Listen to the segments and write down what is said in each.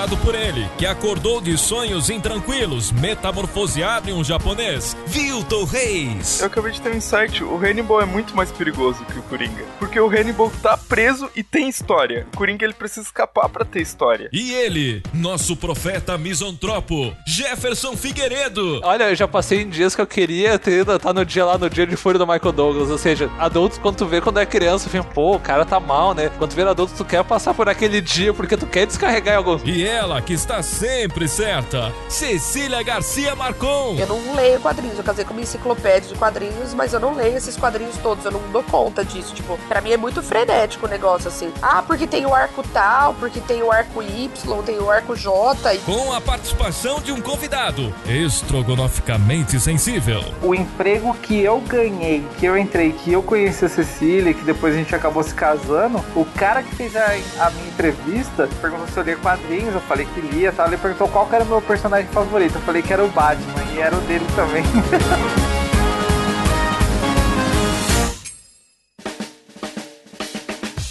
Por ele, que acordou de sonhos intranquilos, metamorfoseado em um japonês, Vilton Reis. Eu acabei de ter um insight, o Hannibal é muito mais perigoso que o Coringa. Porque o Hannibal tá preso e tem história. O Coringa ele precisa escapar para ter história. E ele, nosso profeta misantropo, Jefferson Figueiredo. Olha, eu já passei em dias que eu queria ter tá no dia lá, no dia de fúria do Michael Douglas. Ou seja, adultos, quando tu vê quando é criança, fica, pô, o cara tá mal, né? Quando tu vê adulto, tu quer passar por aquele dia porque tu quer descarregar em algum e ela, que está sempre certa, Cecília Garcia Marcon. Eu não leio quadrinhos, eu casei com uma enciclopédia de quadrinhos, mas eu não leio esses quadrinhos todos, eu não dou conta disso. Tipo, pra mim é muito frenético o negócio assim. Ah, porque tem o arco tal, porque tem o arco Y, tem o arco J. E... Com a participação de um convidado, estrogonoficamente sensível. O emprego que eu ganhei, que eu entrei, que eu conheci a Cecília, que depois a gente acabou se casando, o cara que fez a, a minha entrevista perguntou se eu lia quadrinhos quadrinhos, eu falei que lia, tá? ele perguntou qual era o meu personagem favorito, eu falei que era o Batman, e era o dele também.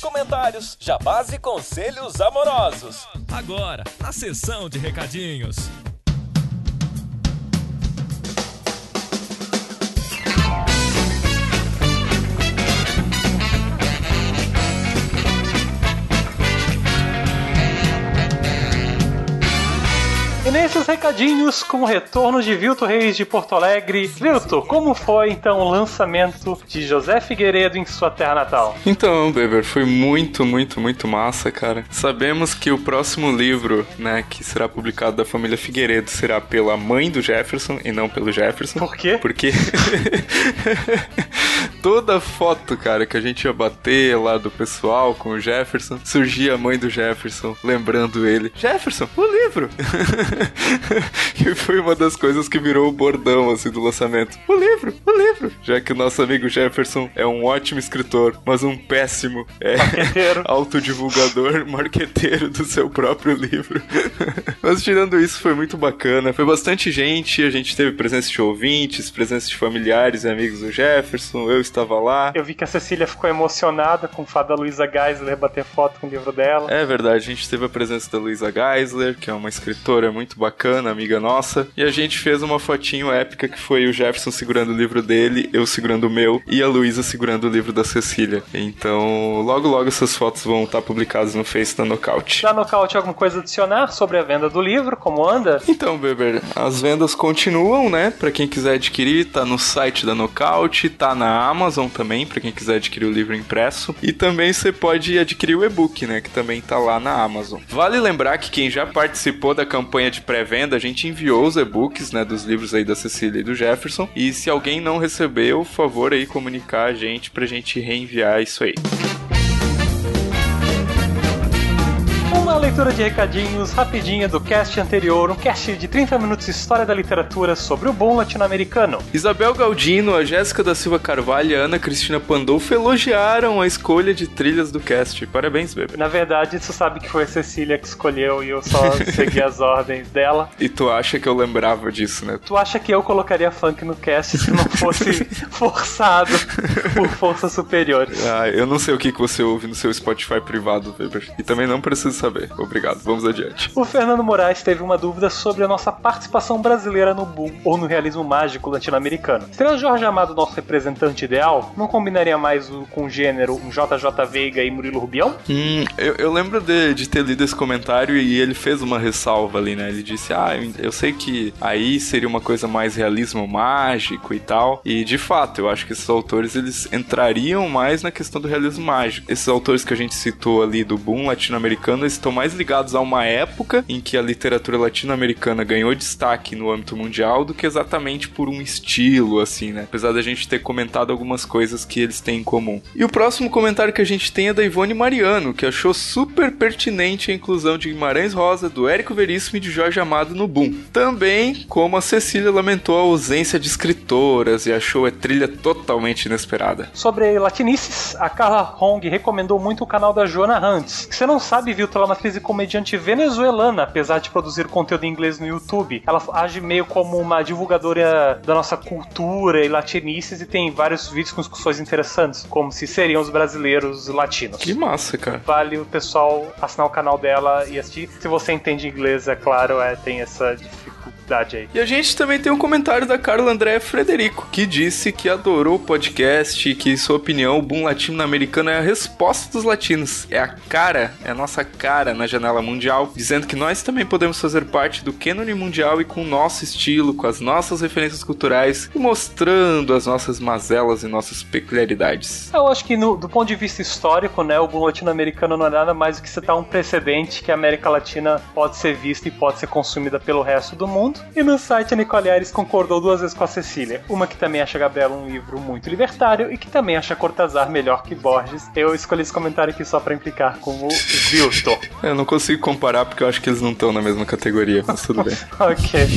Comentários, jabás e conselhos amorosos. Agora, na sessão de recadinhos. E nesses recadinhos, com o retorno de Vilto Reis de Porto Alegre. Vilto, como foi então o lançamento de José Figueiredo em sua terra natal? Então, Beber, foi muito, muito, muito massa, cara. Sabemos que o próximo livro, né, que será publicado da família Figueiredo será pela mãe do Jefferson e não pelo Jefferson. Por quê? Porque toda foto, cara, que a gente ia bater lá do pessoal com o Jefferson, surgia a mãe do Jefferson lembrando ele: Jefferson, o livro! que foi uma das coisas que virou o bordão assim do lançamento. O livro, o livro. Já que o nosso amigo Jefferson é um ótimo escritor, mas um péssimo é, autodivulgador, marqueteiro do seu próprio livro. mas tirando isso, foi muito bacana. Foi bastante gente, a gente teve presença de ouvintes, presença de familiares e amigos do Jefferson, eu estava lá. Eu vi que a Cecília ficou emocionada com o fato da Luísa Geisler bater foto com o livro dela. É verdade, a gente teve a presença da Luísa Geisler, que é uma escritora muito bacana, amiga nossa. E a gente fez uma fotinho épica que foi o Jefferson segurando o livro dele, eu segurando o meu e a Luísa segurando o livro da Cecília. Então, logo logo essas fotos vão estar publicadas no Face da Knockout. Da Knockout, alguma coisa adicionar sobre a venda do livro? Como anda? Então, Beber, as vendas continuam, né? Para quem quiser adquirir, tá no site da Knockout, tá na Amazon também, para quem quiser adquirir o livro impresso. E também você pode adquirir o e-book, né? Que também tá lá na Amazon. Vale lembrar que quem já participou da campanha de pré-venda, a gente enviou os e-books, né, dos livros aí da Cecília e do Jefferson. E se alguém não recebeu, por favor aí comunicar a gente pra gente reenviar isso aí. Uma leitura de recadinhos rapidinha do cast anterior, um cast de 30 minutos de história da literatura sobre o bom latino-americano. Isabel Galdino, a Jéssica da Silva Carvalho e a Ana Cristina Pandolfo elogiaram a escolha de trilhas do cast. Parabéns, bebê. Na verdade, tu sabe que foi a Cecília que escolheu e eu só segui as ordens dela. E tu acha que eu lembrava disso, né? Tu acha que eu colocaria funk no cast se não fosse forçado por força superior? Ah, eu não sei o que, que você ouve no seu Spotify privado, Weber. E também não preciso saber. Obrigado, vamos adiante. O Fernando Moraes teve uma dúvida sobre a nossa participação brasileira no boom ou no realismo mágico latino-americano. Seria o Jorge Amado nosso representante ideal? Não combinaria mais com o gênero um JJ Veiga e Murilo Rubião? Hum, eu, eu lembro de, de, ter lido esse comentário e ele fez uma ressalva ali, né? Ele disse: Ah, eu, eu sei que aí seria uma coisa mais realismo mágico e tal. E de fato, eu acho que esses autores eles entrariam mais na questão do realismo mágico. Esses autores que a gente citou ali do boom latino-americano estão mais ligados a uma época em que a literatura latino-americana ganhou destaque no âmbito mundial do que exatamente por um estilo, assim, né? Apesar da gente ter comentado algumas coisas que eles têm em comum. E o próximo comentário que a gente tem é da Ivone Mariano, que achou super pertinente a inclusão de Guimarães Rosa, do Érico Veríssimo e de Jorge Amado no Boom. Também, como a Cecília lamentou a ausência de escritoras e achou a trilha totalmente inesperada. Sobre latinices, a Carla Hong recomendou muito o canal da Joana Hunt. Que você não sabe, viu? Ela uma atriz e comediante venezuelana, apesar de produzir conteúdo em inglês no YouTube. Ela age meio como uma divulgadora da nossa cultura e latinices e tem vários vídeos com discussões interessantes, como se seriam os brasileiros latinos. Que massa, cara. Vale o pessoal assinar o canal dela e assistir. Se você entende inglês, é claro, é, tem essa dificuldade aí. E a gente também tem um comentário da Carla André Frederico, que disse que adorou o podcast e que, em sua opinião, o boom latino-americano é a resposta dos latinos. É a cara, é a nossa cara na janela mundial, dizendo que nós também podemos fazer parte do cânone mundial e com o nosso estilo, com as nossas referências culturais e mostrando as nossas mazelas e nossas peculiaridades. Eu acho que no- do ponto de vista histórico, né, o boom latino-americano não é nada mais do que citar um precedente que a América Latina pode ser vista e pode ser consumida pelo resto do mundo. E no site a Nicole Aires concordou duas vezes com a Cecília. Uma que também acha Gabriela um livro muito libertário e que também acha Cortázar melhor que Borges. Eu escolhi esse comentário aqui só pra implicar com o Vilto. Eu não consigo comparar porque eu acho que eles não estão na mesma categoria, mas tudo bem. Ok.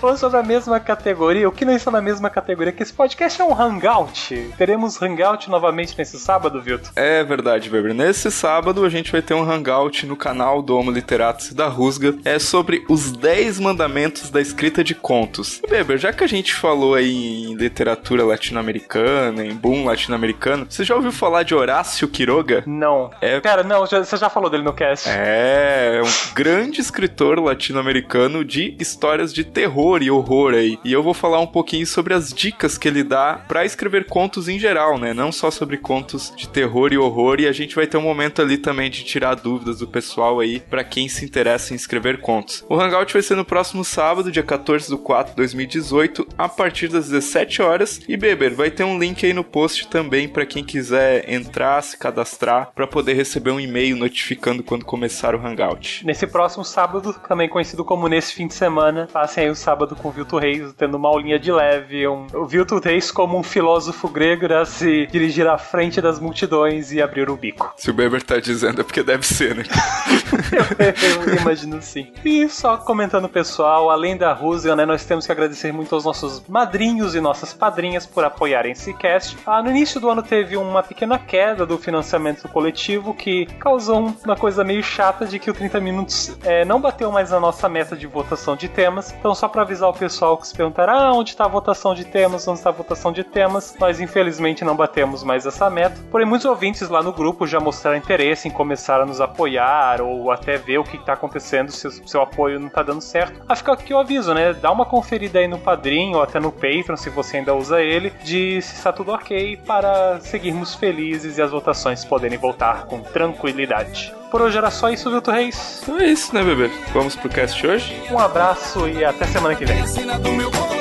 Falando sobre a mesma categoria, o que não está na mesma categoria que esse podcast é um hangout. Teremos hangout novamente nesse sábado, Vilto. É verdade, Weber. Nesse sábado a gente vai ter um hangout no canal do Homo Literatus da Rusga. É sobre os 10 mandamentos da escrita de contos. Weber, já que a gente falou aí em literatura latino-americana, em boom latino-americano, você já ouviu falar de Horácio Quiroga? Não. É- Pera, não, já- você já falou dele no cast. É, é um grande escritor latino-americano de histórias de terror e horror aí. E eu vou falar um pouquinho sobre as dicas que ele dá pra escrever contos em geral, né? Não só sobre contos de terror e horror. E a gente vai ter um momento ali também de tirar dúvidas do pessoal aí pra quem se interessa em escrever contos. O Hangout vai ser no próximo sábado, dia 14 do 4 de 2018, a partir das 17 horas. E Beber, vai ter um link aí no post também pra quem quiser entrar, se cadastrar, pra poder receber um e-mail notificando quando começar o Hangout. Nesse próximo sábado, também conhecido como nesse fim de semana, passem aí o sábado com o Vilto Reis, tendo uma aulinha de leve. Um, o Vilto Reis como um filósofo grego irá se dirigir à frente das multidões e abrir o bico. Se o Beber tá dizendo é porque deve ser, né? Eu imagino sim. E só comentando pessoal, além da Rússia, né, nós temos que agradecer muito aos nossos madrinhos e nossas padrinhas por apoiarem esse cast. Ah, no início do ano teve uma pequena queda do financiamento coletivo que causou uma coisa meio chata de que o 30 Minutos é, não bateu mais na nossa meta de votação de temas. Então, só para avisar o pessoal que se perguntar, ah, onde está a votação de temas, onde está a votação de temas, nós infelizmente não batemos mais essa meta. Porém, muitos ouvintes lá no grupo já mostraram interesse em começar a nos apoiar ou até ver o que está acontecendo se o seu apoio não está dando certo. Ah, fica aqui o aviso, né? Dá uma conferida aí no Padrim ou até no Patreon, se você ainda usa ele, de se está tudo ok para seguirmos felizes e as votações poderem voltar com tranquilidade. Por hoje era só isso, Vilto Reis. Então é isso, né, Beber? Vamos pro cast hoje? Um abraço e até semana que vem.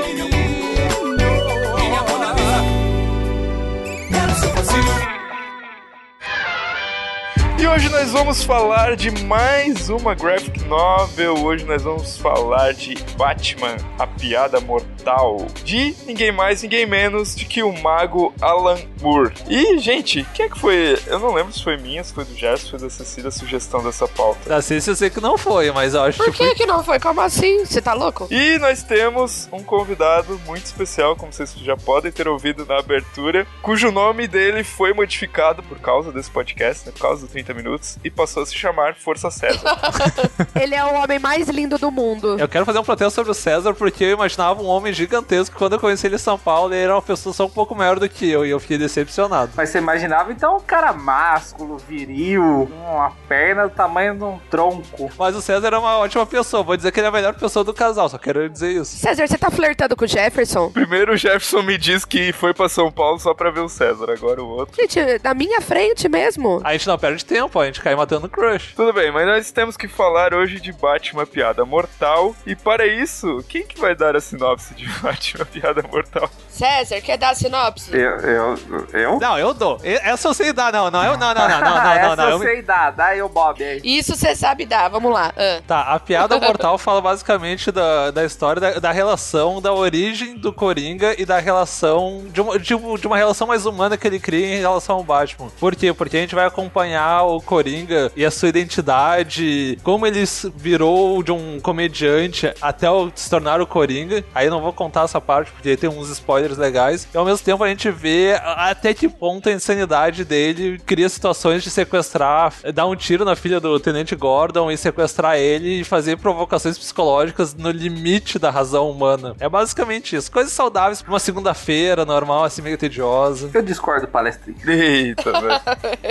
Hoje nós vamos falar de mais uma graphic novel. Hoje nós vamos falar de Batman, a piada mortal. De ninguém mais, ninguém menos de que o mago Alan Moore. E, gente, quem é que foi? Eu não lembro se foi minha, se foi do Gerson, se foi da Cecília a sugestão dessa pauta. Da Ciência eu sei que não foi, mas eu acho Por que foi. que que não foi? Como assim? Você tá louco? E nós temos um convidado muito especial, como vocês já podem ter ouvido na abertura, cujo nome dele foi modificado por causa desse podcast, né, por causa do 30 minutos, e passou a se chamar Força César. Ele é o homem mais lindo do mundo. Eu quero fazer um protesto sobre o César porque eu imaginava um homem gigantesco. Ququando eu conheci ele em São Paulo, ele era uma pessoa só um pouco maior do que eu e eu fiquei decepcionado. Mas você imaginava então um cara másculo, viril, com uma perna do tamanho de um tronco. Mas o César é uma ótima pessoa. Vou dizer que ele é a melhor pessoa do casal, só quero dizer isso. César, você tá flertando com o Jefferson? Primeiro o Jefferson me diz que foi pra São Paulo só pra ver o César, agora o outro. Gente, na minha frente mesmo? A gente não perde tempo, a gente cai matando o crush. Tudo bem, mas nós temos que falar hoje de Batman Piada Mortal. E para isso, quem que vai dar a sinopse de Batman Piada Mortal. César, quer dar a sinopse? Eu, eu, eu? Não, eu dou. Essa eu sei dar, não. Não, eu, não, não, não, não, não, Essa não, não. eu sei dar, dá aí o Bob aí. Isso você sabe dar, vamos lá. Ah. Tá, a piada mortal fala basicamente da, da história da, da relação, da origem do Coringa e da relação, de uma, de, de uma relação mais humana que ele cria em relação ao Batman. Por quê? Porque a gente vai acompanhar o Coringa e a sua identidade, como ele virou de um comediante até o- se tornar o Coringa. Aí não vou contar essa parte porque tem uns spoilers legais. E ao mesmo tempo a gente vê até que ponto a insanidade dele cria situações de sequestrar, dar um tiro na filha do Tenente Gordon e sequestrar ele e fazer provocações psicológicas no limite da razão humana. É basicamente isso. Coisas saudáveis pra uma segunda-feira normal, assim, meio tediosa. Eu discordo, palestrinha. Eita, velho.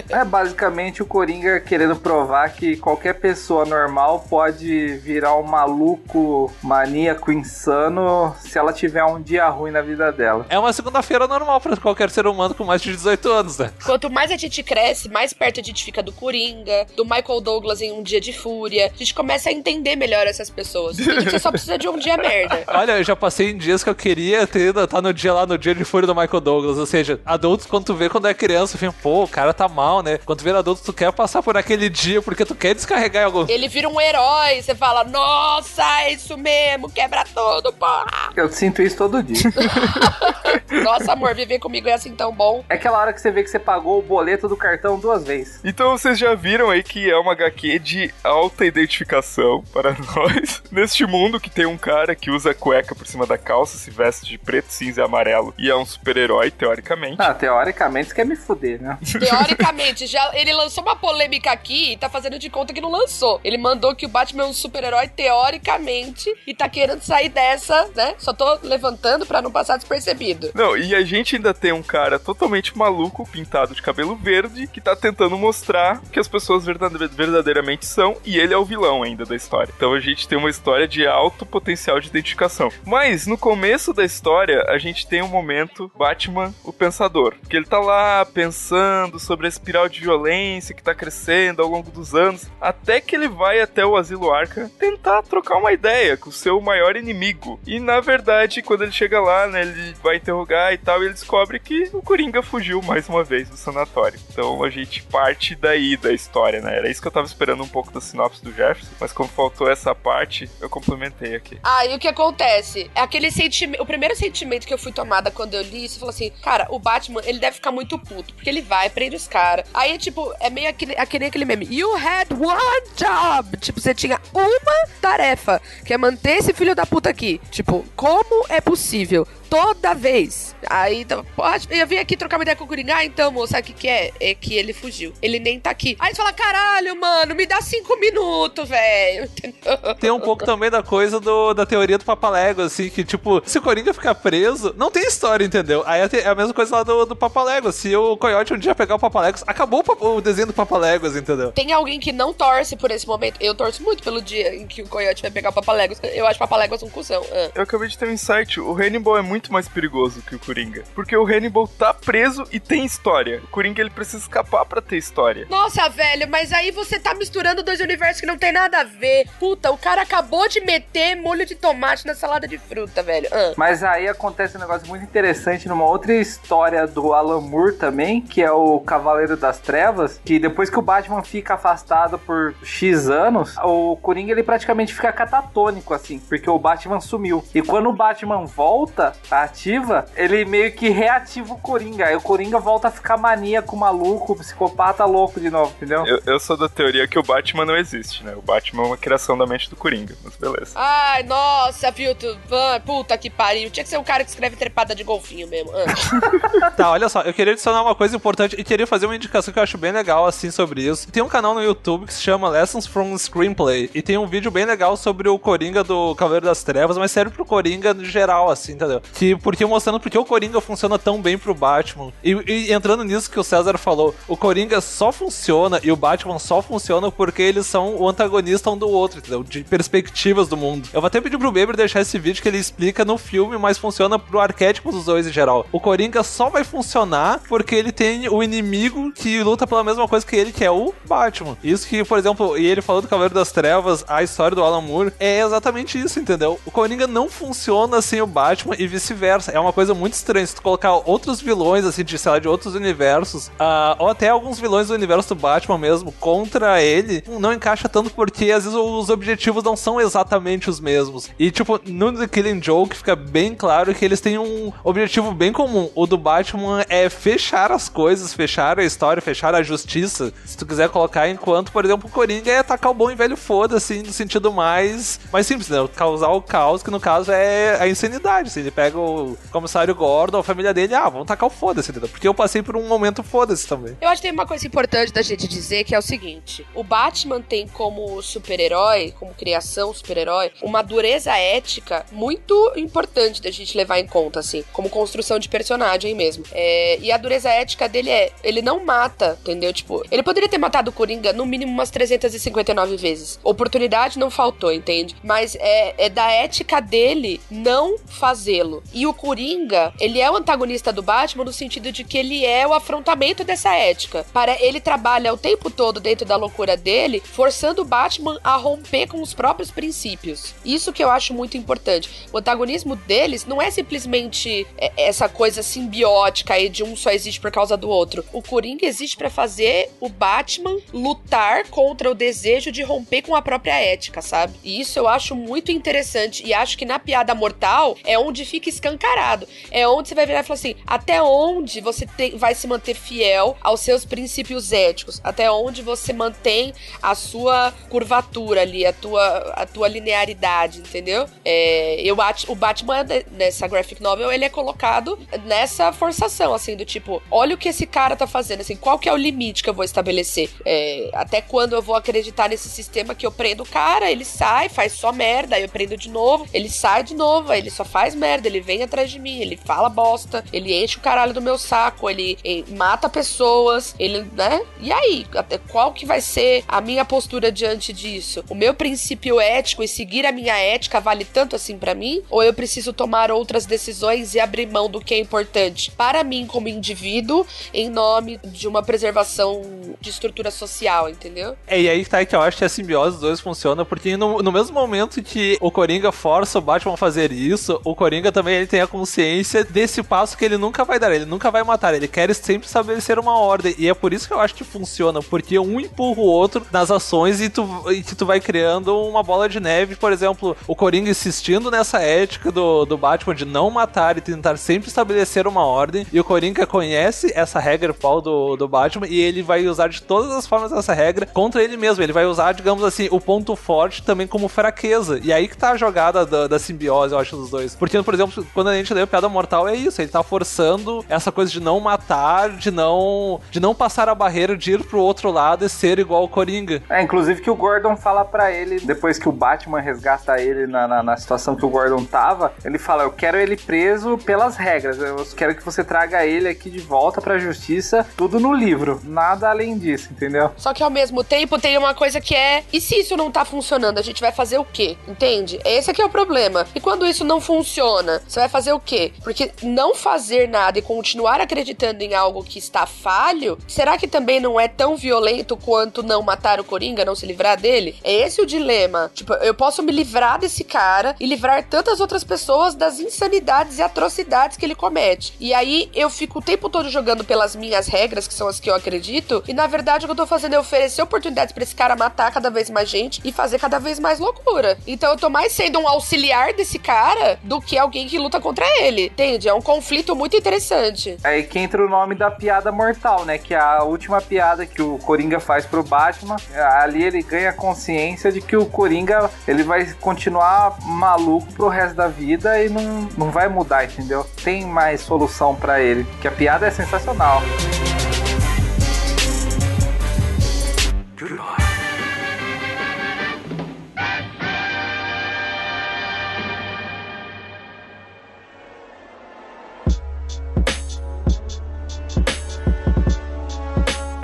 É basicamente o Coringa querendo provar que qualquer pessoa normal pode virar um maluco, maníaco, insano se ela tiver um dia ruim na vida dela. É uma segunda-feira normal pra qualquer ser humano com mais de 18 anos, né? Quanto mais a gente cresce, mais perto a gente fica do Coringa, do Michael Douglas em Um Dia de Fúria. A gente começa a entender melhor essas pessoas. Tem gente só precisa de um dia merda. Olha, eu já passei em dias que eu queria ter, tá no dia lá, no dia de fúria do Michael Douglas. Ou seja, adultos, quando tu vê quando é criança, fica, pô, o cara tá mal, né? Quando tu vê adulto, tu quer passar por aquele dia porque tu quer descarregar em algum. Ele vira um herói, você fala, nossa, é isso mesmo, quebra tudo, porra. Eu sinto isso todo dia. Nossa, amor, viver comigo é assim tão bom. é aquela hora que você vê que você pagou o boleto do cartão duas vezes. Então vocês já viram aí que é uma HQ de alta identificação para nós. Neste mundo que tem um cara que usa cueca por cima da calça, se veste de preto, cinza e amarelo e é um super-herói, teoricamente. Ah, teoricamente você quer me fuder, né? Teoricamente, já ele lançou uma polêmica aqui e tá fazendo de conta que não lançou. Ele mandou que o Batman é um super-herói teoricamente e tá querendo sair dessa, né? Só tô levantando pra não passar despercebido. Não, e a gente ainda tem um cara totalmente maluco, pintado de cabelo verde, que tá tentando mostrar que as pessoas verdade- verdadeiramente são, e ele é o vilão ainda da história. Então a gente tem uma história de alto potencial de identificação. Mas no começo da história, a gente tem um momento Batman, o pensador, que ele tá lá pensando sobre a espiral de violência que tá crescendo ao longo dos anos, até que ele vai até o asilo Arca tentar trocar uma ideia com o seu maior inimigo. E na verdade, quando ele chega lá, né, ele vai interrogar e tal, e ele descobre que o Coringa fugiu mais uma vez do sanatório. Então a gente parte daí da história, né? Era isso que eu tava esperando um pouco da sinopse do Jefferson, mas como faltou essa parte, eu complementei aqui. Aí o que acontece? É aquele sentimento. O primeiro sentimento que eu fui tomada quando eu li isso, eu falei assim: cara, o Batman, ele deve ficar muito puto. Porque ele vai, prende os caras. Aí, tipo, é meio aquele, aquele, aquele meme. You had one job. Tipo, você tinha uma tarefa, que é manter esse filho da puta aqui. Tipo, como é possível? Toda vez. Aí, então, pode. Eu vim aqui trocar uma ideia com o Coringa. Ah, então, moço, sabe o que, que é? É que ele fugiu. Ele nem tá aqui. Aí você fala: caralho, mano, me dá cinco minutos, velho. Entendeu? Tem um pouco também da coisa do, da teoria do Papalego, assim, que, tipo, se o Coringa ficar preso, não tem história, entendeu? Aí é a mesma coisa lá do, do Papalego. Se o Coyote um dia pegar o Papalegos, acabou o, o desenho do Papalegos, entendeu? Tem alguém que não torce por esse momento. Eu torço muito pelo dia em que o Coyote vai pegar o Papaléguas. Eu acho o Papaléguas um cuzão. Ah. Eu acabei de ter um insight. O Hannibal é muito mais perigoso que o Coringa. Porque o Hannibal tá preso e tem história. O Coringa ele precisa escapar pra ter história. Nossa, velho, mas aí você tá misturando dois universos que não tem nada a ver. Puta, o cara acabou de meter molho de tomate na salada de fruta, velho. Ah. Mas aí acontece um negócio muito interessante numa outra história do Alan Moore também, que é o Cavaleiro das Trevas, que depois que o Batman fica afastado por X anos, o Coringa ele praticamente fica catatônico assim, porque o Batman sumiu. E quando o Batman volta ativa, ele meio que reativa o Coringa. Aí o Coringa volta a ficar maníaco, maluco, psicopata louco de novo, entendeu? Eu, eu sou da teoria que o Batman não existe, né? O Batman é uma criação da mente do Coringa. Mas beleza. Ai, nossa, viu? Tu, ah, puta que pariu. Tinha que ser um cara que escreve trepada de golfinho mesmo. Ah. Tá, olha só, eu queria adicionar uma coisa importante e queria fazer uma indicação que eu acho bem legal, assim, sobre isso. Tem um canal no YouTube que se chama Lessons from Screenplay e tem um vídeo bem legal sobre o Coringa do Cavaleiro das Trevas, mas serve pro Coringa no geral, assim, entendeu? Que, porque mos- mostrando porque o Coringa funciona tão bem pro Batman. E, e entrando nisso que o César falou, o Coringa só funciona e o Batman só funciona porque eles são o antagonista um do outro, entendeu? De perspectivas do mundo. Eu vou até pedir pro Beber deixar esse vídeo que ele explica no filme, mas funciona pro arquétipo dos dois em geral. O Coringa só vai funcionar porque ele tem o inimigo que luta pela mesma coisa que ele, que é o Batman. Isso que, por exemplo, e ele falou do Cavaleiro das Trevas, a história do Alan Moore, é exatamente isso, entendeu? O Coringa não funciona sem o Batman e vice-versa. É uma coisa muito estranha. Se tu colocar outros vilões, assim, de, sei lá, de outros universos, ah, ou até alguns vilões do universo do Batman mesmo, contra ele, não encaixa tanto porque às vezes os objetivos não são exatamente os mesmos. E, tipo, no The Killing Joke fica bem claro que eles têm um objetivo bem comum. O do Batman é fechar as coisas, fechar a história, fechar a justiça, se tu quiser colocar, enquanto, por exemplo, o Coringa é atacar o bom e velho foda, assim, no sentido mais, mais simples, né? Causar o caos, que no caso é a insanidade, assim. Ele pega o comissário Gordon, a família dele, ah, vamos tacar o foda-se, entendeu? Porque eu passei por um momento foda-se também. Eu acho que tem uma coisa importante da gente dizer que é o seguinte: o Batman tem como super-herói, como criação super-herói, uma dureza ética muito importante da gente levar em conta, assim, como construção de personagem mesmo. É, e a dureza ética dele é: ele não mata, entendeu? Tipo, ele poderia ter matado o Coringa no mínimo umas 359 vezes. Oportunidade não faltou, entende? Mas é, é da ética dele não fazê-lo. E o Coringa, ele é o antagonista do Batman no sentido de que ele é o afrontamento dessa ética. Para ele trabalha o tempo todo dentro da loucura dele, forçando o Batman a romper com os próprios princípios. Isso que eu acho muito importante. O antagonismo deles não é simplesmente é, essa coisa simbiótica aí de um só existe por causa do outro. O Coringa existe para fazer o Batman lutar contra o desejo de romper com a própria ética, sabe? E isso eu acho muito interessante e acho que na piada mortal é onde fica escancarado. É onde você vai virar e falar assim: até onde você tem- vai se manter fiel aos seus princípios éticos? Até onde você mantém a sua curvatura ali, a tua, a tua linearidade, entendeu? É, eu o Batman nessa graphic novel ele é colocado nessa forçação assim do tipo, olha o que esse cara tá fazendo, assim, qual que é o limite que eu vou estabelecer? É, até quando eu vou acreditar nesse sistema que eu prendo o cara, ele sai, faz só merda, aí eu prendo de novo, ele sai de novo, aí ele só faz merda, ele vem atrás de mim, ele fala bosta, ele enche o caralho do meu saco, ele, ele mata pessoas, ele, né? E aí, até qual que vai ser a minha postura diante disso? O meu princípio ético e seguir a minha ética vale tanto assim pra mim? Ou eu preciso tomar outras decisões e abrir mão do que é importante para mim como indivíduo em nome de uma preservação de estrutura social, entendeu? É, e aí tá que eu acho que a simbiose dos dois funciona, porque no, no mesmo momento que o Coringa força o Batman a fazer isso, o Coringa também ele tem a consciência desse passo que ele nunca vai dar, ele nunca vai matar, ele quer sempre estabelecer uma ordem, e é por isso que eu acho que funciona, porque um empurra o outro nas ações e tu, e tu vai criando uma bola de neve, por exemplo, o Coringa insistindo nessa ética do, do Batman de não matar e tentar sempre estabelecer uma ordem, e o Coringa conhece essa regra pau do, do Batman e ele vai usar de todas as formas essa regra contra ele mesmo. Ele vai usar, digamos assim, o ponto forte também como fraqueza. E aí que tá a jogada da, da simbiose, eu acho, dos dois. Porque, por exemplo, quando a gente lê o Piada Mortal, é isso. Ele tá forçando essa coisa de não matar, de não, de não passar a barreira, de ir pro outro lado e ser igual o Coringa. É, inclusive que o Gordon fala pra ele, depois que o Batman resgata ele na, na, na situação que o Gordon tava, ele fala: Eu quero ele preso pelas regras, eu quero que você traga ele aqui de volta pra justiça, tudo no livro, nada além disso, entendeu? Só que ao mesmo tempo tem uma coisa que é, e se isso não tá funcionando, a gente vai fazer o quê? Entende? Esse aqui é o problema. E quando isso não funciona, você vai fazer o quê? Porque não fazer nada e continuar acreditando em algo que está falho, será que também não é tão violento quanto não matar o Coringa, não se livrar dele? É esse o dilema. Tipo, eu posso me livrar desse cara e livrar tantas outras pessoas das insanidades e atrocidades que ele comete. E aí eu fico o tempo todo jogando pelas minhas regras, que são as que eu acredito, e na verdade o que eu tô fazendo é oferecer oportunidades pra esse cara matar cada vez mais gente e fazer cada vez mais loucura. Então eu tô mais sendo um auxiliar desse cara do que alguém que luta contra ele. Entende? É um conflito muito interessante. Aí que entra o nome da piada mortal, né? Que é a última piada que o Coringa faz pro Batman. Ali ele ganha consciência de que o Coringa ele vai continuar maluco pro resto da vida e não, não vai mudar, entendeu? Tem mais solução pra ele. Que a piada é sensacional.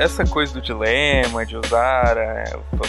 Essa coisa do dilema, de usar, é,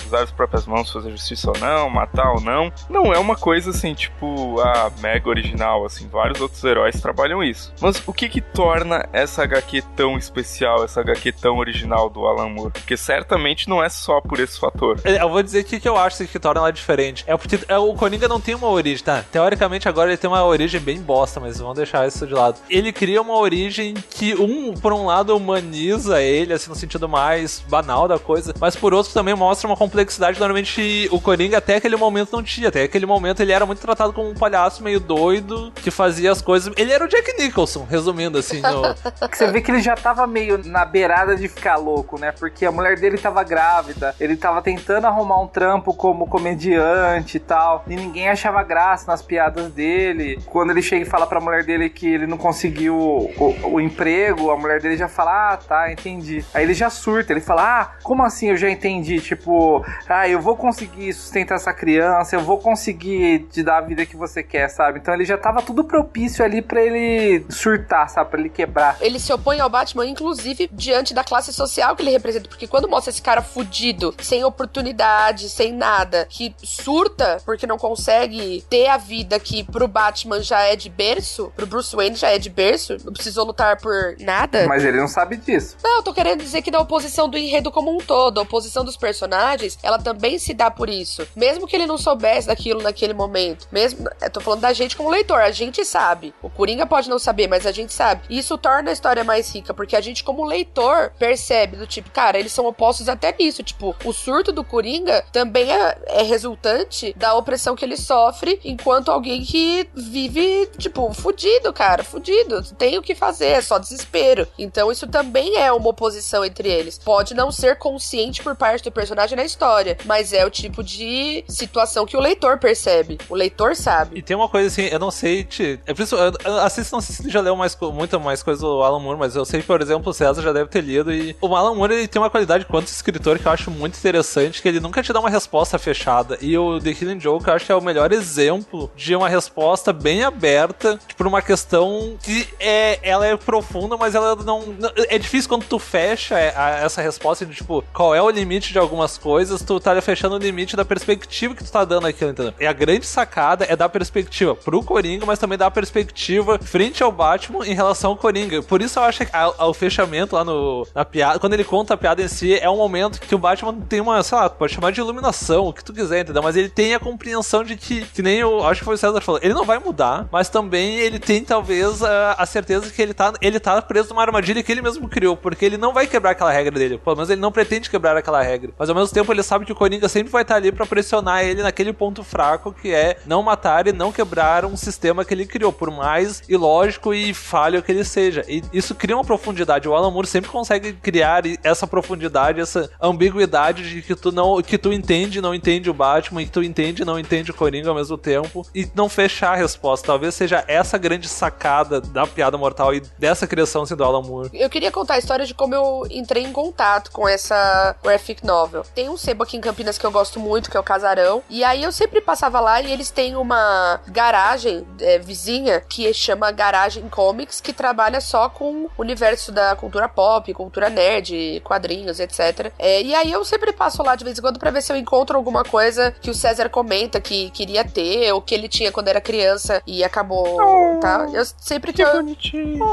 usar as próprias mãos, fazer justiça ou não, matar ou não, não é uma coisa assim, tipo, a mega original, assim, vários outros heróis trabalham isso. Mas o que que torna essa HQ tão especial, essa HQ tão original do Alan Moore? Porque certamente não é só por esse fator. Eu vou dizer o que, que eu acho que torna ela diferente. É porque é, o Coringa não tem uma origem, tá? Teoricamente agora ele tem uma origem bem bosta, mas vamos deixar isso de lado. Ele cria uma origem que, um, por um lado, humaniza ele, assim, no sentido mais banal da coisa, mas por outro também mostra uma complexidade normalmente o Coringa até aquele momento não tinha. Até aquele momento ele era muito tratado como um palhaço meio doido que fazia as coisas. Ele era o Jack Nicholson, resumindo assim. No... Você vê que ele já tava meio na beirada de ficar louco, né? Porque a mulher dele tava grávida, ele tava tentando arrumar um trampo como comediante e tal, e ninguém achava graça nas piadas dele. Quando ele chega e fala pra mulher dele que ele não conseguiu o, o emprego, a mulher dele já fala: Ah, tá, entendi. Aí ele já surta, ele fala: Ah, como assim eu já entendi? Tipo, ah, eu vou conseguir sustentar essa criança, eu vou conseguir te dar a vida que você quer, sabe? Então ele já tava tudo propício ali pra ele surtar, sabe? Pra ele quebrar. Ele se opõe ao Batman, inclusive, diante da classe social que ele representa. Porque quando mostra esse cara fudido, sem oportunidade, sem nada, que surta porque não consegue ter a vida que pro Batman já é de berço, pro Bruce Wayne já é de berço, não precisou lutar por nada. Mas ele não sabe disso. Não, eu tô querendo dizer que da oposição do enredo como um todo, a oposição dos personagens, ela também se dá por isso. Mesmo que ele não soubesse daquilo naquele momento. Mesmo, eu tô falando da gente como leitor, a gente sabe. O Coringa pode não saber, mas a gente sabe. Isso torna a história mais rica, porque a gente como leitor percebe do tipo, cara, eles são opostos até nisso. Tipo, o surto do Coringa também é, é resultante da opressão que ele sofre enquanto alguém que vive, tipo, fudido, cara, fudido. Tem o que fazer, é só desespero. Então isso também é uma oposição entre eles. Pode não ser consciente por parte do personagem na história, mas é o tipo de situação que o leitor percebe. O leitor sabe. E tem uma coisa assim, eu não sei, te, é por isso, eu, eu assisto, não sei se já leu mais, muita mais coisa do Alan Moore, mas eu sei por exemplo, o César já deve ter lido, e o Alan Moore, ele tem uma qualidade quanto escritor que eu acho muito interessante, que ele nunca te dá uma resposta fechada, e o The Killing Joke eu acho que é o melhor exemplo de uma resposta bem aberta, por uma questão que é, ela é profunda, mas ela não, é difícil quando tu fecha é, essa resposta de, tipo, qual é o limite de algumas coisas, tu tá fechando o limite da perspectiva que tu tá dando aquilo, entendeu? E a grande sacada é dar perspectiva pro Coringa, mas também dar perspectiva frente ao Batman em relação ao Coringa. Por isso eu acho que o fechamento lá no, na piada, quando ele conta a piada em si, é um momento que o Batman tem uma, sei lá, pode chamar de iluminação, o que tu quiser, entendeu? Mas ele tem a compreensão de que, que nem eu acho que foi o César falou, ele não vai mudar, mas também ele tem talvez a, a certeza que ele tá, ele tá preso numa armadilha que ele mesmo criou, porque ele não vai quebrar aquela regra dele. Pelo menos ele não pretende quebrar aquela regra. Mas ao mesmo tempo ele sabe que o Coringa sempre vai estar ali pra pressionar ele naquele ponto fraco que é não matar e não quebrar um sistema que ele criou, por mais ilógico e falho que ele seja. E isso cria uma profundidade. O Alan Moore sempre consegue criar essa profundidade, essa ambiguidade de que tu não que tu entende e não entende o Batman, e que tu entende e não entende o Coringa ao mesmo tempo, e não fechar a resposta. Talvez seja essa grande sacada da piada mortal e dessa criação assim, do Alan Moore. Eu queria contar a história de como eu em contato com essa graphic novel. Tem um sebo aqui em Campinas que eu gosto muito, que é o Casarão. E aí eu sempre passava lá e eles têm uma garagem é, vizinha que chama Garagem Comics, que trabalha só com o universo da cultura pop, cultura nerd, quadrinhos, etc. É, e aí eu sempre passo lá de vez em quando pra ver se eu encontro alguma coisa que o César comenta que queria ter, ou que ele tinha quando era criança e acabou, tá? Eu sempre que, eu...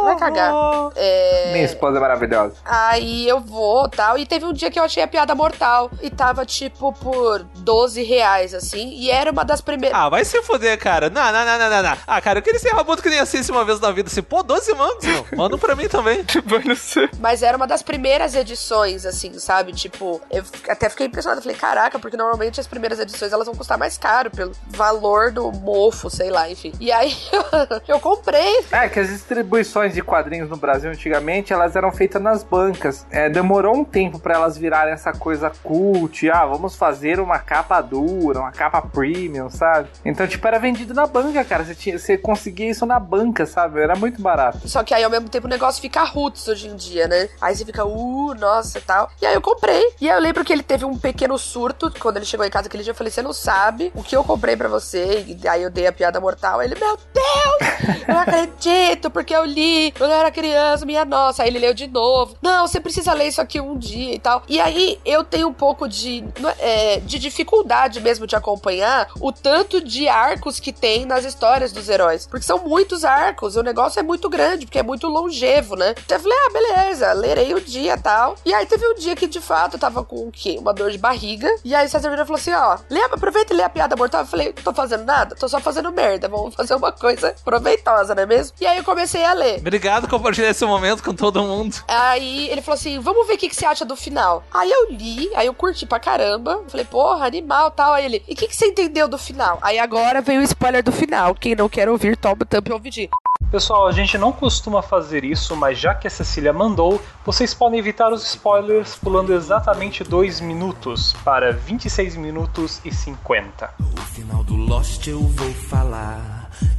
Vai cagar. É... Minha esposa é maravilhosa. Aí eu vou tal. E teve um dia que eu achei a piada mortal. E tava tipo por 12 reais, assim. E era uma das primeiras. Ah, vai se foder, cara. Não, não, não, não, não, não. Ah, cara, eu queria ser rabudo que nem assim uma vez na vida. Assim, pô, 12 mangos, meu. Manda pra mim também. Mas era uma das primeiras edições, assim, sabe? Tipo, eu até fiquei impressionada. Falei, caraca, porque normalmente as primeiras edições elas vão custar mais caro pelo valor do mofo, sei lá, enfim. E aí eu comprei. É, que as distribuições de quadrinhos no Brasil antigamente, elas eram feitas nas bancas. É, demorou um tempo pra elas virarem essa coisa cult. Ah, vamos fazer uma capa dura, uma capa premium, sabe? Então, tipo, era vendido na banca, cara. Você, tinha, você conseguia isso na banca, sabe? Era muito barato. Só que aí ao mesmo tempo o negócio fica roots hoje em dia, né? Aí você fica, uh, nossa tal. E aí eu comprei. E aí eu lembro que ele teve um pequeno surto quando ele chegou em casa aquele dia. Eu falei, você não sabe o que eu comprei pra você. E aí eu dei a piada mortal. Aí ele, meu Deus, eu não acredito, porque eu li quando eu era criança, minha nossa. Aí ele leu de novo. Não, você precisa ler isso aqui um dia e tal. E aí eu tenho um pouco de, é, de dificuldade mesmo de acompanhar o tanto de arcos que tem nas histórias dos heróis. Porque são muitos arcos, o negócio é muito grande, porque é muito longevo, né? Então eu falei, ah, beleza, lerei o dia e tal. E aí teve um dia que de fato eu tava com o quê? Uma dor de barriga. E aí César Vieira falou assim: ó, lê, aproveita e lê a piada mortal. Eu falei, tô fazendo nada, tô só fazendo merda. Vamos fazer uma coisa proveitosa, não é mesmo? E aí eu comecei a ler. Obrigado por compartilhar esse momento com todo mundo. Aí ele falou assim: vamos ver o que, que você acha do final. Aí eu li, aí eu curti pra caramba. Falei, porra, animal tal. Aí ele, e o que, que você entendeu do final? Aí agora veio o spoiler do final. Quem não quer ouvir, toma o tampo e ouvidir. Pessoal, a gente não costuma fazer isso, mas já que a Cecília mandou, vocês podem evitar os spoilers pulando exatamente 2 minutos para 26 minutos e 50. O final do Lost eu vou falar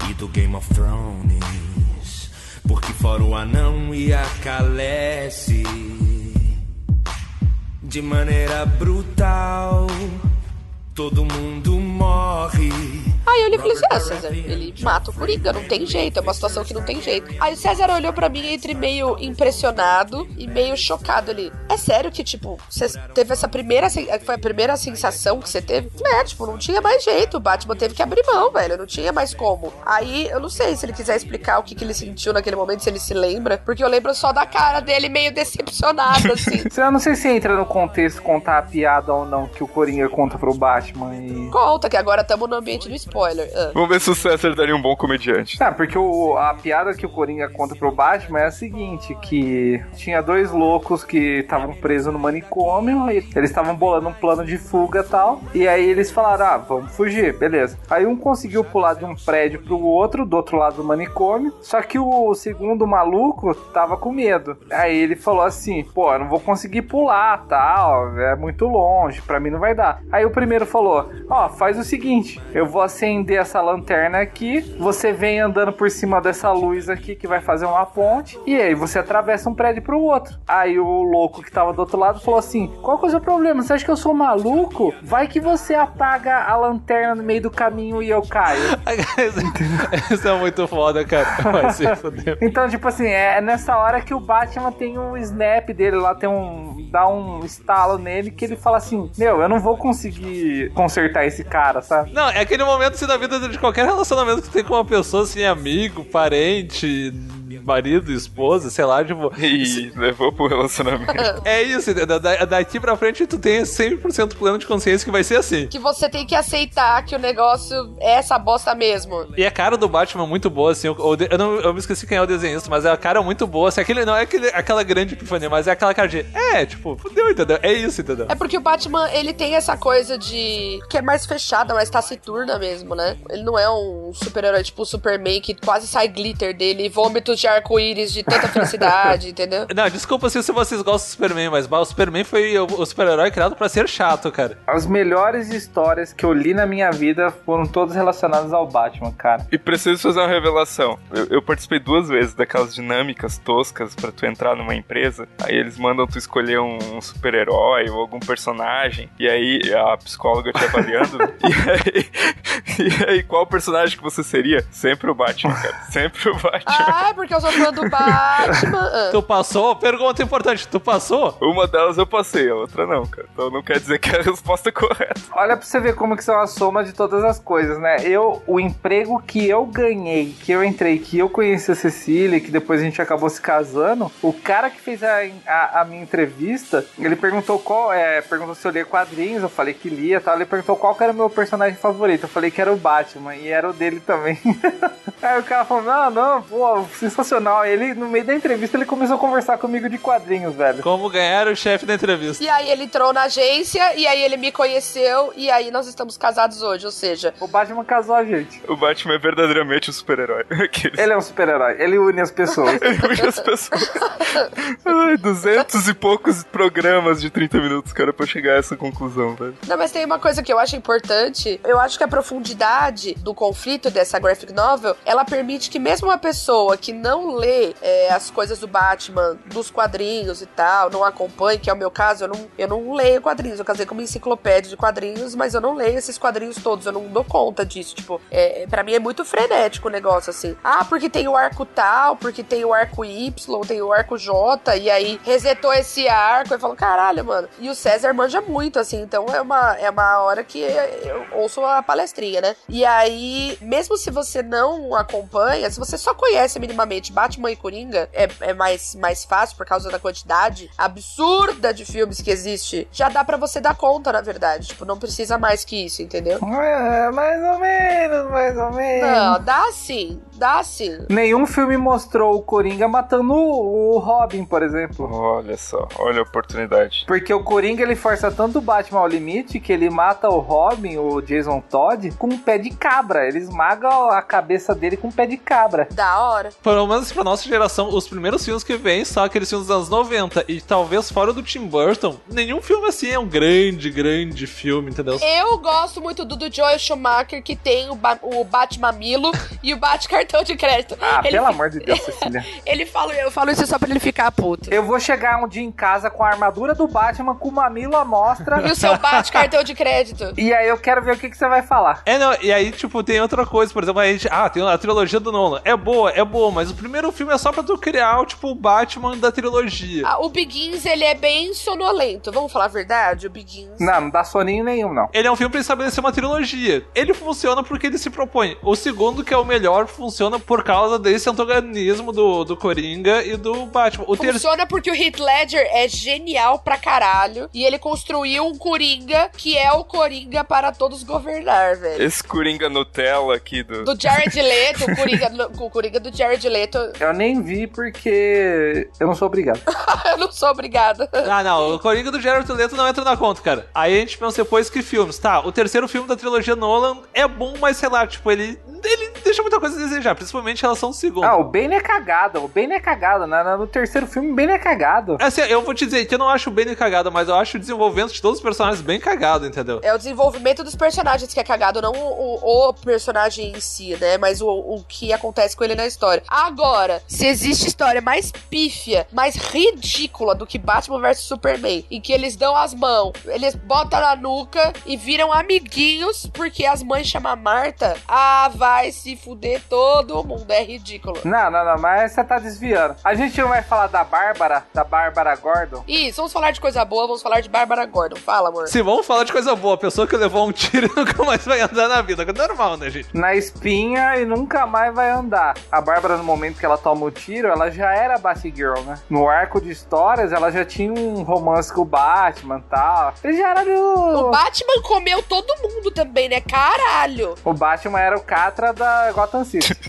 e do Game of Thrones. Porque fora o anão e a Calesse de maneira brutal, todo mundo morre. Aí eu olhei e falei assim, ah, César, ele mata o Coringa, não tem jeito, é uma situação que não tem jeito. Aí o César olhou pra mim entre meio impressionado e meio chocado ali. É sério que, tipo, você teve essa primeira, foi a primeira sensação que você teve? É, tipo, não tinha mais jeito, o Batman teve que abrir mão, velho, não tinha mais como. Aí, eu não sei se ele quiser explicar o que, que ele sentiu naquele momento, se ele se lembra, porque eu lembro só da cara dele meio decepcionado, assim. Eu não sei se entra no contexto contar a piada ou não que o Coringa conta pro Batman e. Conta que agora estamos no ambiente do spoiler. Ah. Vamos ver se o César daria um bom comediante. Ah, porque o- a piada que o Coringa conta pro Batman é a seguinte: que tinha dois loucos que estavam presos no manicômio, e eles estavam bolando um plano de fuga e tal. E aí eles falaram: ah, vamos fugir, beleza. Aí um conseguiu pular de um prédio pro outro, do outro lado do manicômio. Só que o segundo maluco tava com medo. Aí ele falou assim: pô, eu não vou conseguir pular, tal, é muito longe, pra mim não vai dar. Aí o primeiro falou: ó, faz o seguinte, eu vou acender essa lanterna aqui, você vem andando por cima dessa luz aqui que vai fazer uma ponte, e aí você atravessa um prédio pro outro. Aí o louco que tava do outro lado falou assim: qual que é o seu problema? Você acha que eu sou maluco? Vai que você apaga a lanterna no meio do caminho e eu caio. Isso é muito foda, cara. Vai se fuder. Então, tipo assim, é nessa hora que o Batman tem um snap dele lá, tem um. dá um estalo nele que ele fala assim: Meu, eu não vou conseguir consertar esse cara, sabe? Não, é aquele momento assim, da vida de qualquer relacionamento que tem com uma pessoa, assim, amigo, parente, marido, esposa, sei lá, tipo. E levou pro relacionamento. É isso, da- da- daqui pra frente tu tem 100% plano de consciência que vai ser assim. Que você tem que aceitar que o negócio é essa bosta mesmo. E a cara do Batman é muito boa, assim. de- eu, não, eu me esqueci quem é o desenhista, mas é a cara muito boa. Assim, aquele, não é aquele, aquela grande epifania, mas é aquela cara de. É, tipo, fudeu, entendeu? É isso, entendeu? É porque o Batman, ele tem essa coisa de. que é mais fechada, mais taciturna mesmo, né? Ele não é um super-herói tipo o Superman que quase sai glitter dele e vômitos de arco-íris de tanta felicidade, entendeu? Não, desculpa se se vocês gostam do Superman, mas bah, o Superman foi o, o super-herói criado pra ser chato, cara. As melhores histórias que eu li na minha vida foram todas relacionadas ao Batman, cara. E preciso fazer uma revelação. Eu, eu participei duas vezes daquelas dinâmicas toscas pra tu entrar numa empresa. Aí eles mandam tu escolher um, um super-herói ou algum personagem. E aí a psicóloga te avaliando. e, aí, e aí, qual personagem que você seria? Sempre o Batman, cara. Sempre o Batman. Ah, porque eu sou fã do Batman. Tu passou? Pergunta importante, tu passou? Uma delas eu passei, a outra não, cara. Então não quer dizer que é a resposta correta. Olha pra você ver como que são a soma de todas as coisas, né? Eu, o emprego que eu ganhei, que eu entrei, que eu conheci a Cecília, que depois a gente acabou se casando, o cara que fez a, a, a minha entrevista, ele perguntou qual, é, perguntou se eu lia quadrinhos, eu falei que lia e tal, ele perguntou qual que era o meu personagem favorito, eu falei que era o Batman, e era o dele também. Aí o cara falou, não, não, pô, sensacional. Ele, no meio da entrevista, ele começou a conversar comigo de quadrinhos, velho. Como ganhar o chefe da entrevista. E aí ele entrou na agência, e aí ele me conheceu, e aí nós estamos casados hoje, ou seja... O Batman casou a gente. O Batman é verdadeiramente o super-herói. Ele é um super-herói, ele une as pessoas. Ele une as pessoas. Ai, duzentos e poucos programas de 30 minutos, cara, pra chegar a essa conclusão, velho. Não, mas tem uma coisa que eu acho importante. Eu acho que a profundidade do conflito dessa graphic novel, ela permite que mesmo uma pessoa que não lê é, as coisas do Batman, dos quadrinhos e tal, não acompanha, que é o meu caso, eu não, eu não leio quadrinhos. Eu casei com uma enciclopédia de quadrinhos, mas eu não leio esses quadrinhos todos, eu não dou conta disso. Tipo, é, para mim é muito frenético o negócio, assim. Ah, porque tem o arco tal, porque tem o arco Y, tem o arco J, e aí resetou esse arco. Eu falo, caralho, mano. E o César manja muito, assim, então é uma, é uma hora que eu ouço a palestrinha, né? E aí, mesmo se você não acompanha, se você só conhece minimamente Batman e Coringa, é, é mais, mais fácil por causa da quantidade absurda de filmes que existe. Já dá para você dar conta, na verdade. Tipo, não precisa mais que isso, entendeu? É, mais ou menos, mais ou menos. Não, dá sim, sim. Nenhum filme mostrou o Coringa matando o, Robin, por exemplo. Olha só, olha a oportunidade. Porque o Coringa ele força tanto o Batman ao limite que ele mata o Robin, o Jason Todd, com um pé de cabra. Ele esmaga a cabeça dele com um pé de cabra. Da hora. Pelo menos pra nossa geração, os primeiros filmes que vêm são aqueles filmes dos anos 90. E talvez fora do Tim Burton, nenhum filme assim é um grande, grande filme, entendeu? Eu gosto muito do, do Joel Schumacher, que tem o, ba o Batmamilo e o Bate-Cartão de crédito. Ah, Ele pelo amor de Deus, Cecília. Ele fala, eu falo isso só pra ele ficar puto. Eu vou chegar um dia em casa com a armadura do Batman, com o mamilo à mostra. E o seu bate-cartão de crédito. E aí eu quero ver o que, que você vai falar. É, não, e aí, tipo, tem outra coisa, por exemplo, a gente. Ah, tem a trilogia do Nolan. É boa, é boa, mas o primeiro filme é só pra tu criar, tipo, o Batman da trilogia. Ah, o Begins, ele é bem sonolento. Vamos falar a verdade? O Begins. Não, não dá soninho nenhum, não. Ele é um filme pra estabelecer uma trilogia. Ele funciona porque ele se propõe. O segundo, que é o melhor, funciona por causa desse antagonismo do, do Coringa e do Batman. O. Funciona porque o Heath Ledger é genial pra caralho. E ele construiu um Coringa que é o Coringa para todos governar, velho. Esse Coringa Nutella aqui do. Do Jared Leto, o Coringa, o Coringa do Jared Leto. Eu nem vi porque eu não sou obrigado. eu não sou obrigada. Ah, não, o Coringa do Jared Leto não entra na conta, cara. Aí a gente pensa depois que filmes. Tá, o terceiro filme da trilogia Nolan é bom, mas sei lá, tipo, ele, ele deixa muita coisa a desejar, principalmente em relação ao segundo. Ah, o Bane é cagado. O Bane é cagado. né? No terceiro filme, o Bane é cagado. Assim, eu vou te dizer que eu não acho o Benny cagado, mas eu acho o desenvolvimento de todos os personagens bem cagado, entendeu? É o desenvolvimento dos personagens que é cagado, não o, o personagem em si, né? Mas o, o que acontece com ele na história. Agora, se existe história mais pífia, mais ridícula do que Batman vs Superman, em que eles dão as mãos, eles botam na nuca e viram amiguinhos porque as mães chamam a Marta, ah, vai se fuder todo mundo. É ridículo. Não, não, não, mas você tá desviando. A gente não vai falar da Bárbara, da Bárbara Gordon. Isso, vamos falar de coisa boa, vamos falar de Bárbara Gordon. Fala, amor. Se vamos falar de coisa boa, a pessoa que levou um tiro nunca mais vai andar na vida. É normal, né, gente? Na espinha e nunca mais vai andar. A Bárbara, no momento que ela toma o tiro, ela já era Batgirl, né? No arco de histórias, ela já tinha um romance com o Batman e tal. Ele já era O do. Batman comeu todo mundo também, né? Caralho! O Batman era o Catra da Gotham City.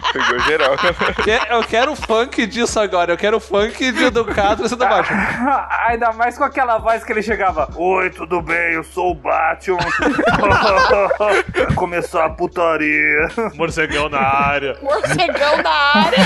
Pegou geral. Eu quero funk disso agora. Eu quero funk de, do Catra e do Batman. Ainda mais com aquela voz que ele chegava: Oi, tudo bem? Eu sou o Batman. Começou a putaria. Morcegão na área. Morcegão na área.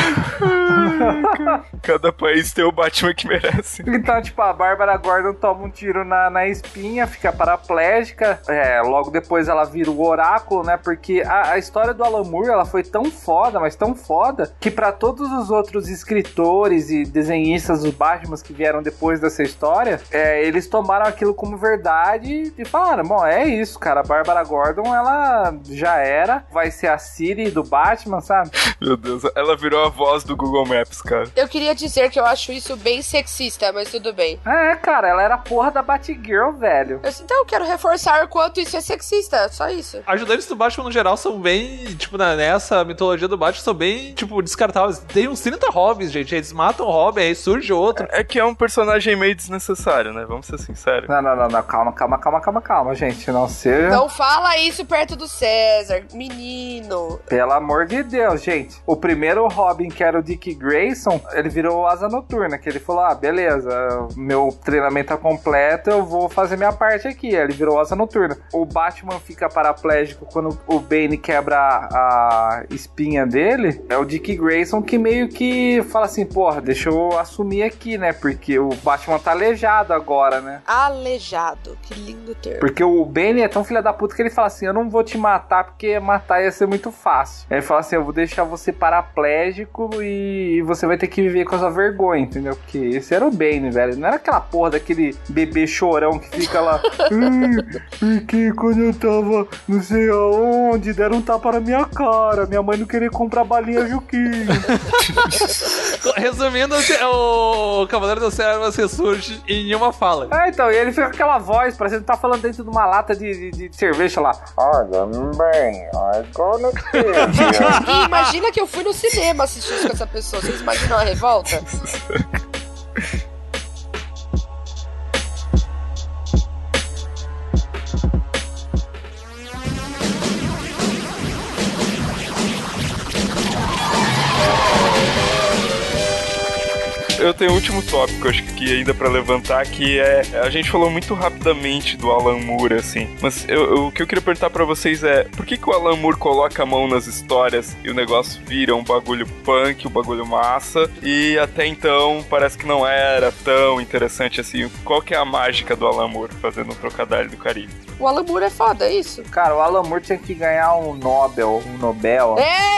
Cada país tem o Batman que merece. Então, tipo, a Bárbara Gordon toma um tiro na, na espinha, fica paraplégica. É, logo depois ela vira o oráculo, né? Porque a, a história do Alan Moore, ela foi tão foda, mas tão foda, que pra todos os outros escritores e desenhistas dos Batman que vieram depois dessa história, é, eles tomaram aquilo como verdade e falaram, bom, é isso, cara. A Bárbara Gordon, ela já era, vai ser a Siri do Batman, sabe? Meu Deus, ela virou a voz do Google Maps, cara. Eu queria dizer que eu acho isso bem sexista, mas tudo bem. É, cara, ela era a porra da Batgirl, velho. Eu- então eu quero reforçar o quanto isso é sexista, só isso. Ajudantes do Batman, no geral, são bem, tipo, nessa mitologia do Batman, são bem, tipo, descartáveis. Tem uns 30 hobbies, gente. Eles matam o Robin, aí surge outro. É que é um personagem meio desnecessário, né? Vamos ser sinceros. Não, não, não, não, calma, calma, calma, calma, calma, gente. Não seja. Não fala isso perto do César, menino. Pelo amor de Deus, gente. O primeiro Robin, que era o Dick Grayson, ele virou asa noturna, que ele falou: ah, beleza, meu treinamento tá completo, eu vou fazer minha parte aqui. Ele virou asa noturna. O Batman fica paraplégico quando o Bane quebra a espinha dele é o Dick Grayson que meio que fala assim, porra, deixa eu assumir aqui, né? Porque o Batman tá aleijado agora, né? Aleijado. Que lindo termo. Porque o Bane é tão filha da puta que ele fala assim: Eu não vou te matar porque matar ia ser muito fácil. Aí ele fala assim: Eu vou deixar você paraplégico e você vai ter que viver com essa vergonha, entendeu? Porque esse era o Bane, velho. Não era aquela porra daquele bebê chorão que fica lá. "Ai, porque quando eu tava não sei aonde, deram um tapa na minha cara. Minha mãe não queria comprar balinha Juquinho. Resumindo, o Cavaleiro do Céu você surge em uma fala. Ah, então, e ele fica com aquela voz, parecendo que tá falando dentro de uma lata de, de, de cerveja lá. Olha bem. E imagina que eu fui no cinema assistir isso com essa pessoa. Vocês imaginam a revolta? Eu tenho um último tópico, acho que ainda pra levantar, que é. A gente falou muito rapidamente do Alan Moore, assim. Mas eu- eu- o que eu queria perguntar pra vocês é: por que, que o Alan Moore coloca a mão nas histórias e o negócio vira um bagulho punk, um bagulho massa? E até então parece que não era tão interessante assim. Qual que é a mágica do Alan Moore fazendo um trocadilho do Caribe? O Alan Moore é foda, é isso? Cara, o Alan Moore tinha que ganhar um Nobel, um Nobel.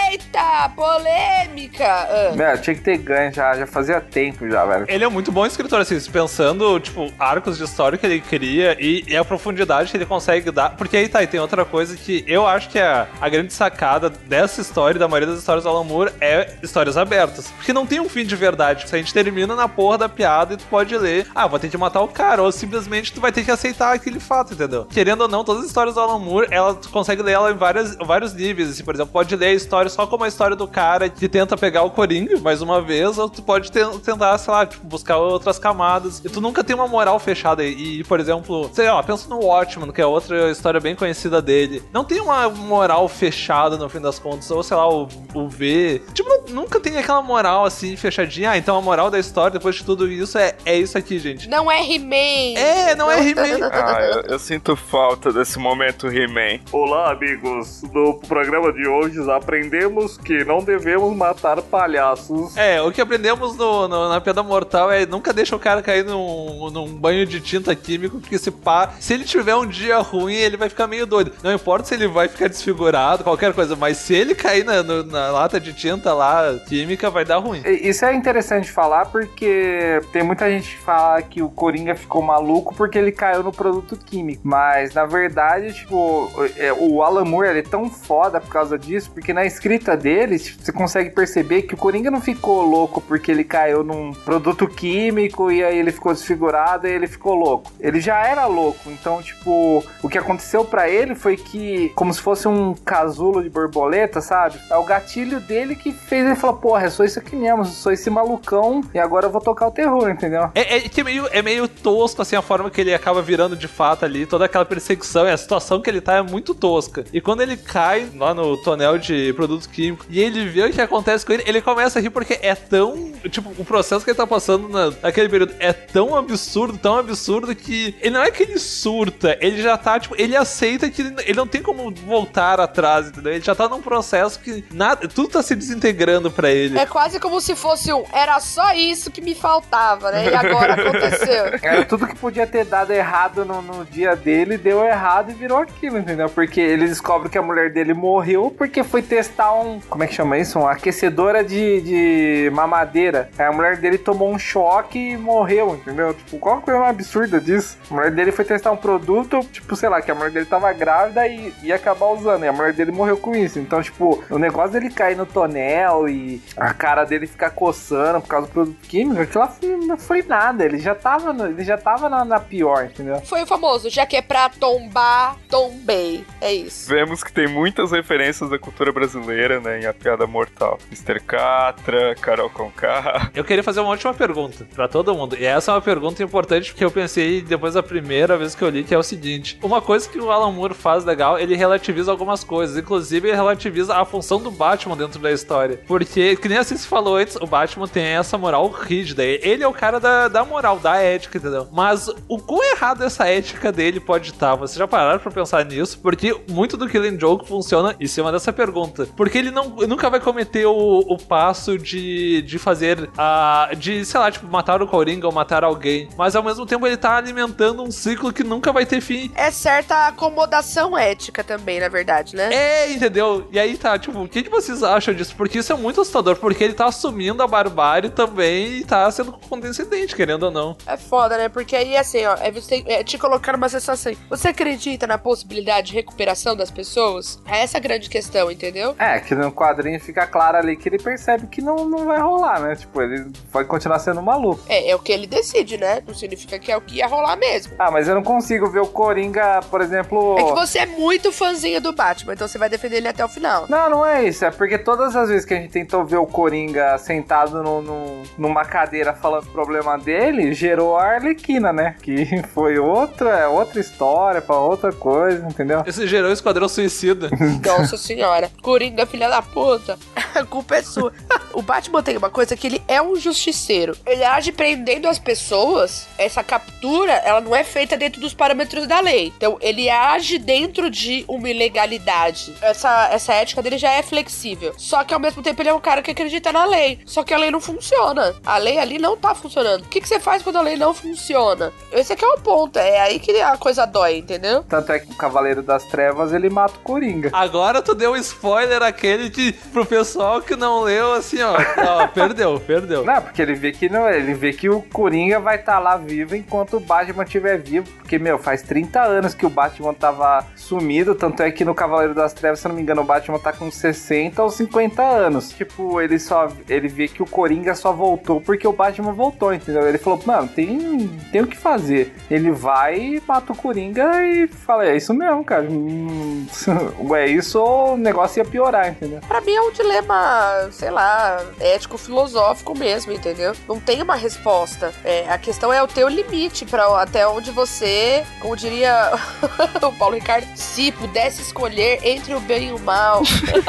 Eita, polêmica! Ah. Meu, tinha que ter ganho já, já fazia tempo já, velho. Ele é muito bom escritor, assim, pensando, tipo, arcos de história que ele cria e, e a profundidade que ele consegue dar. Porque aí tá, e tem outra coisa que eu acho que é a grande sacada dessa história e da maioria das histórias do Alan Moore é histórias abertas. Porque não tem um fim de verdade. Se a gente termina na porra da piada e tu pode ler, ah, vou ter que matar o cara, ou simplesmente tu vai ter que aceitar aquele fato, entendeu? Querendo ou não, todas as histórias do Alan Moore, ela, tu consegue ler ela em várias, vários níveis, assim, por exemplo, pode ler a história só como a história do cara que tenta pegar o Coringa, mais uma vez, ou tu pode te- tentar, sei lá, tipo, buscar outras camadas. E tu nunca tem uma moral fechada. E, por exemplo, sei lá, pensa no Watchmen, que é outra história bem conhecida dele. Não tem uma moral fechada no fim das contas, ou sei lá, o, o V. Tipo, nu- nunca tem aquela moral assim, fechadinha. Ah, então a moral da história, depois de tudo isso, é, é isso aqui, gente. Não é He-Man! É, não é He-Man. Ah, eu, eu sinto falta desse momento He-Man. Olá, amigos. No programa de hoje aprendemos que não devemos matar palhaços. É, o que aprendemos no- no- na Pedra Mortal é nunca deixa o cara cair num, num banho de tinta químico, porque se pá, se ele tiver um dia ruim, ele vai ficar meio doido. Não importa se ele vai ficar desfigurado, qualquer coisa, mas se ele cair na, no- na lata de tinta lá, química, vai dar ruim. Isso é interessante falar porque tem muita gente que fala que o Coringa ficou maluco porque ele caiu no produto químico. Mas na verdade, tipo, é, o Alan Moore ele é tão foda por causa disso, porque na escrita dele você consegue perceber que o Coringa não ficou louco porque ele caiu num produto químico e aí ele ficou desfigurado e ele ficou louco. Ele já era louco, então, tipo, o que aconteceu pra ele foi que, como se fosse um casulo de borboleta, sabe? É o gatilho dele que fez ele falar, porra, é só isso aqui mesmo, eu sou esse malucão e agora eu vou tocar o terror, entendeu? É, é é meio, é meio tosco, assim, a forma que ele acaba virando de fato ali, toda aquela perseguição e a situação que ele tá é muito tosca. E quando ele cai lá no tonel de produto químico e ele vê o que acontece com ele, ele começa a rir porque é tão. Tipo, o processo que ele tá passando na- naquele período é tão absurdo, tão absurdo que ele não é que ele surta, ele já tá, tipo, ele aceita que ele, ele não tem como voltar atrás, entendeu? Ele já tá num processo que nada, tudo tá se desintegrando pra ele. É quase como se fosse um. Era só isso que me faltava, né? E agora aconteceu. Era tudo que podia ter dado errado no, no dia dele, deu errado e virou aquilo, entendeu? Porque ele descobre que a mulher dele morreu porque foi testar um. Como é que chama isso? Uma aquecedora de, de mamadeira. Aí a mulher dele tomou um choque e morreu, entendeu? Tipo, qual a coisa mais absurda disso? A mulher dele foi testar um produto, tipo, sei lá, que a mulher dele tava grávida e ia acabar usando. E a mulher dele morreu com isso. Então, tipo, o negócio dele cair no tonel e a cara dele ficar coçando por causa do produto químico, aquilo lá foi- não foi nada. Ele já tava, no- ele já tava na, na pior, entendeu? Foi o famoso, já que é pra tombar, tombei. É isso. Vemos que tem muitas referências da cultura brasileira, né, em A Piada Mortal. Mr. Catra, Carol Conká. Eu queria fazer uma última pergunta pra todo mundo. E essa é uma pergunta importante porque eu pensei depois da primeira vez que eu li, que é o seguinte: uma coisa que o Alan Moore faz legal, ele relativiza algumas coisas. Inclusive, ele relativiza a função do Batman dentro da história. Porque, que nem assim se falou antes, o Batman tem essa moral rígida. Ele é o cara da, da moral, da ética, entendeu? Mas o quão errado essa ética dele pode estar? Vocês já pararam pra pensar nisso? Porque muito do Killing Joke funciona em cima dessa pergunta. Porque ele não, nunca vai cometer o, o passo de, de fazer a. de, sei lá, tipo, matar o Coringa ou matar alguém. Mas ao mesmo tempo ele tá alimentando um ciclo que nunca vai ter fim. É certa acomodação ética também, na verdade, né? É, entendeu? E aí tá, tipo, o que, que vocês acham disso? Porque isso é muito assustador, porque ele tá assumindo a barbárie também e tá sendo condescendente, querendo ou não. É foda, né? Porque aí, assim, ó, é você é te colocar numa sensação. Você acredita na possibilidade de recuperação das pessoas? É essa a grande questão, entendeu? É, que no quadrinho fica claro ali que ele percebe que não, não vai rolar, né? Tipo, ele pode continuar sendo maluco. É, é o que ele decide, né? Não significa que é o que ia rolar mesmo. Ah, mas eu não consigo ver o Coringa, por exemplo. É que você é muito fãzinho do Batman, então você vai defender ele até o final. Não, não é isso. É porque todas as vezes que a gente tentou ver o Coringa sentado no, no- numa cadeira falando o problema dele, gerou a Arlequina, né? Que foi outra, é outra história, pra outra coisa, entendeu? Esse gerou o Esquadrão Suicida. Nossa senhora. Coringa, filha da puta. A culpa é sua. O Batman tem uma coisa que ele é um justiceiro. Ele age prendendo as pessoas. Essa captura, ela não é feita dentro dos parâmetros da lei. Então, ele age dentro de uma ilegalidade. Essa, essa ética dele já é flexível. Só que, ao mesmo tempo, ele é um cara que acredita na lei. Só que a lei não funciona. A lei ali não tá funcionando. O que, que você faz quando a lei não funciona? Esse aqui é o ponto. É aí que a coisa dói, entendeu? Tanto é que o Cavaleiro das Trevas ele mata o Coringa. Agora tu deu um spoiler aquele de, pro pessoal que não leu, assim, ó. ó perdeu, perdeu. Não, porque ele vê que não, ele vê que o Coringa vai estar lá vivo enquanto o Batman estiver vivo, porque meu, faz 30 anos que o Batman tava sumido, tanto é que no Cavaleiro das Trevas, se não me engano, o Batman tá com 60 ou 50 anos. Tipo, ele só ele vê que o Coringa só voltou porque o Batman voltou, entendeu? Ele falou: "Mano, tem tem o que fazer". Ele vai, mata o Coringa e fala: "É isso mesmo, cara. Hum, é isso ou o negócio ia piorar, entendeu?" Pra mim é um dilema, sei lá, ético-filosófico mesmo, entendeu? Não tem uma resposta. É, a questão é o teu limite para até onde você, como diria o Paulo Ricardo, se pudesse escolher entre o bem e o mal,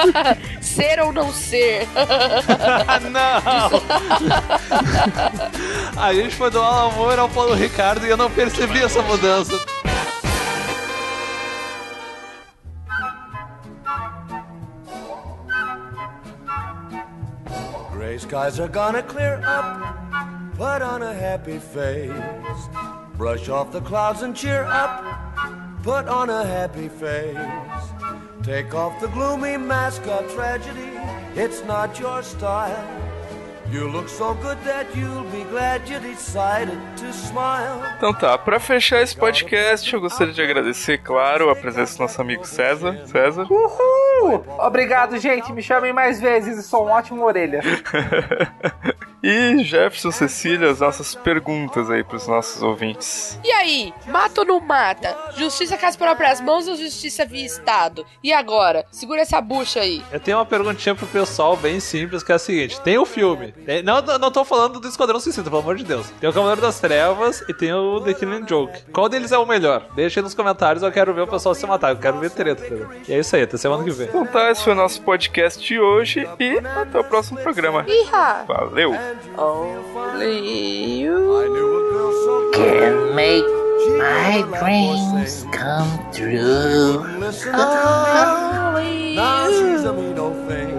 ser ou não ser. Ah, não! A gente foi do Alan Moore ao Paulo Ricardo e eu não percebi essa mudança. Gray skies are gonna clear up. Put on a happy face. Brush off the clouds and cheer up. Put on a happy face. Take off the gloomy mask of tragedy. It's not your style. You look so good that you'll be glad you decided to smile. Então tá, pra fechar esse podcast, eu gostaria de agradecer, claro, a presença do nosso amigo César. César. Uhul! Obrigado, gente. Me chamem mais vezes. Eu sou um ótimo orelha. e Jefferson Cecília, as nossas perguntas aí pros nossos ouvintes. E aí, mata ou não mata? Justiça com as próprias mãos ou justiça via Estado? E agora? Segura essa bucha aí. Eu tenho uma perguntinha pro pessoal bem simples, que é a seguinte: tem o filme. tem- não, não tô falando do Esquadrão Suicida, pelo amor de Deus. Tem o Cavaleiro das Trevas e tem o The Killing Joke. Qual deles é o melhor? Deixa aí nos comentários, eu quero ver o pessoal se matar, eu quero ver treta. entendeu? E é isso aí, até semana que vem. Então tá, esse foi o nosso podcast de hoje e até o próximo programa. Iha! Valeu! Only you can make my dreams come true. Listen to me. Now she's a mean old thing.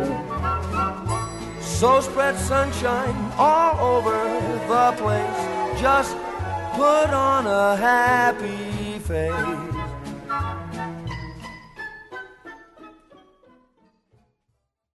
So spread sunshine all over the place. Just put on a happy face.